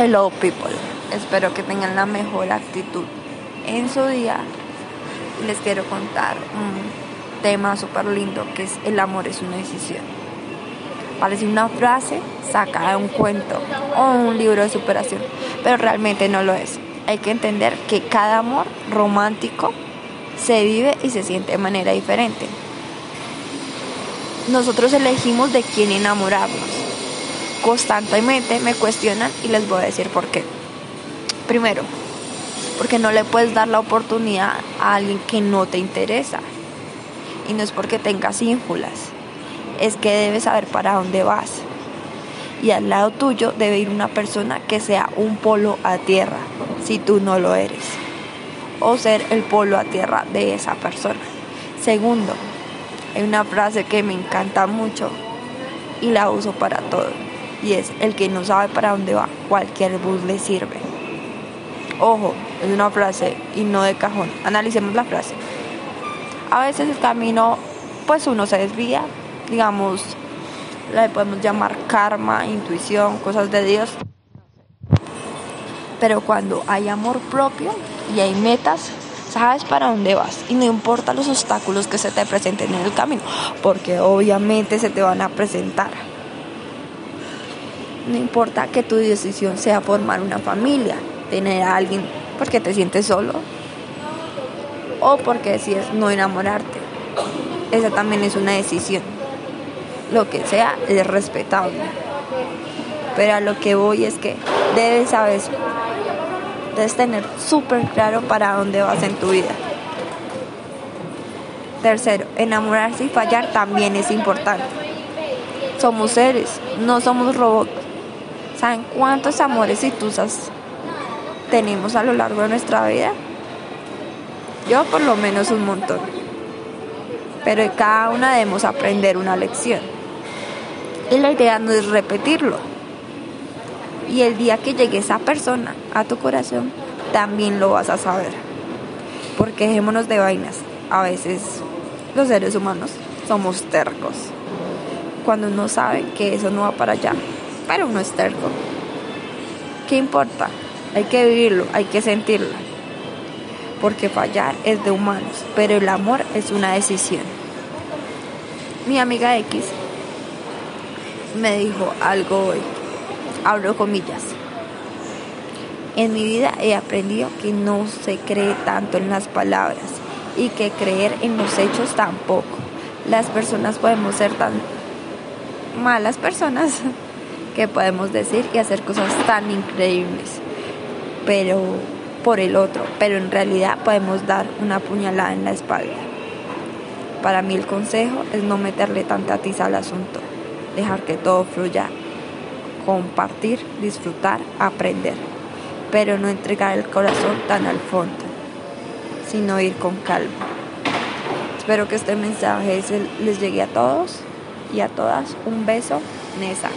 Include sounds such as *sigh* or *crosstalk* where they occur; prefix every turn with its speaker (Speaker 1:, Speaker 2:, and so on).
Speaker 1: Hello people, espero que tengan la mejor actitud en su día les quiero contar un tema súper lindo que es el amor es una decisión. Parece una frase sacada de un cuento o un libro de superación, pero realmente no lo es. Hay que entender que cada amor romántico se vive y se siente de manera diferente. Nosotros elegimos de quién enamorarnos constantemente me cuestionan y les voy a decir por qué. Primero, porque no le puedes dar la oportunidad a alguien que no te interesa. Y no es porque tengas ínfulas, es que debes saber para dónde vas. Y al lado tuyo debe ir una persona que sea un polo a tierra, si tú no lo eres. O ser el polo a tierra de esa persona. Segundo, hay una frase que me encanta mucho y la uso para todo y es el que no sabe para dónde va, cualquier bus le sirve. Ojo, es una frase y no de cajón. Analicemos la frase. A veces el camino, pues uno se desvía, digamos, la podemos llamar karma, intuición, cosas de Dios. Pero cuando hay amor propio y hay metas, sabes para dónde vas y no importa los obstáculos que se te presenten en el camino, porque obviamente se te van a presentar. No importa que tu decisión sea formar una familia, tener a alguien porque te sientes solo o porque decides no enamorarte. Esa también es una decisión. Lo que sea es respetable. Pero a lo que voy es que debes saber, debes tener súper claro para dónde vas en tu vida. Tercero, enamorarse y fallar también es importante. Somos seres, no somos robots. ¿Saben cuántos amores y tusas tenemos a lo largo de nuestra vida? Yo por lo menos un montón. Pero de cada una debemos aprender una lección. Y la idea no es repetirlo. Y el día que llegue esa persona a tu corazón, también lo vas a saber. Porque dejémonos de vainas. A veces los seres humanos somos tercos. Cuando uno sabe que eso no va para allá, pero uno es terco. ¿Qué importa? Hay que vivirlo, hay que sentirlo. Porque fallar es de humanos, pero el amor es una decisión. Mi amiga X me dijo algo hoy, abro comillas. En mi vida he aprendido que no se cree tanto en las palabras y que creer en los hechos tampoco. Las personas podemos ser tan malas personas *laughs* que podemos decir y hacer cosas tan increíbles, pero por el otro, pero en realidad podemos dar una puñalada en la espalda. Para mí el consejo es no meterle tanta tiza al asunto, dejar que todo fluya, compartir, disfrutar, aprender, pero no entregar el corazón tan al fondo, sino ir con calma. Espero que este mensaje les llegue a todos y a todas. Un beso, Nesa.